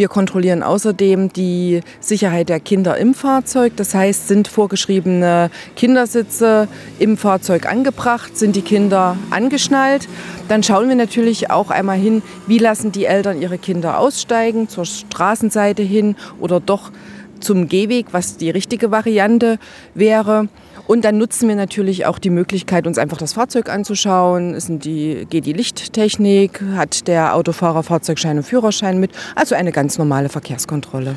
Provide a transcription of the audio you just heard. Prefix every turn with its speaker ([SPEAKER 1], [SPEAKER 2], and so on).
[SPEAKER 1] Wir kontrollieren außerdem die Sicherheit der Kinder im Fahrzeug. Das heißt, sind vorgeschriebene Kindersitze im Fahrzeug angebracht, sind die Kinder angeschnallt. Dann schauen wir natürlich auch einmal hin, wie lassen die Eltern ihre Kinder aussteigen, zur Straßenseite hin oder doch zum Gehweg, was die richtige Variante wäre. Und dann nutzen wir natürlich auch die Möglichkeit, uns einfach das Fahrzeug anzuschauen. Ist die, geht die Lichttechnik? Hat der Autofahrer Fahrzeugschein und Führerschein mit? Also eine ganz normale Verkehrskontrolle.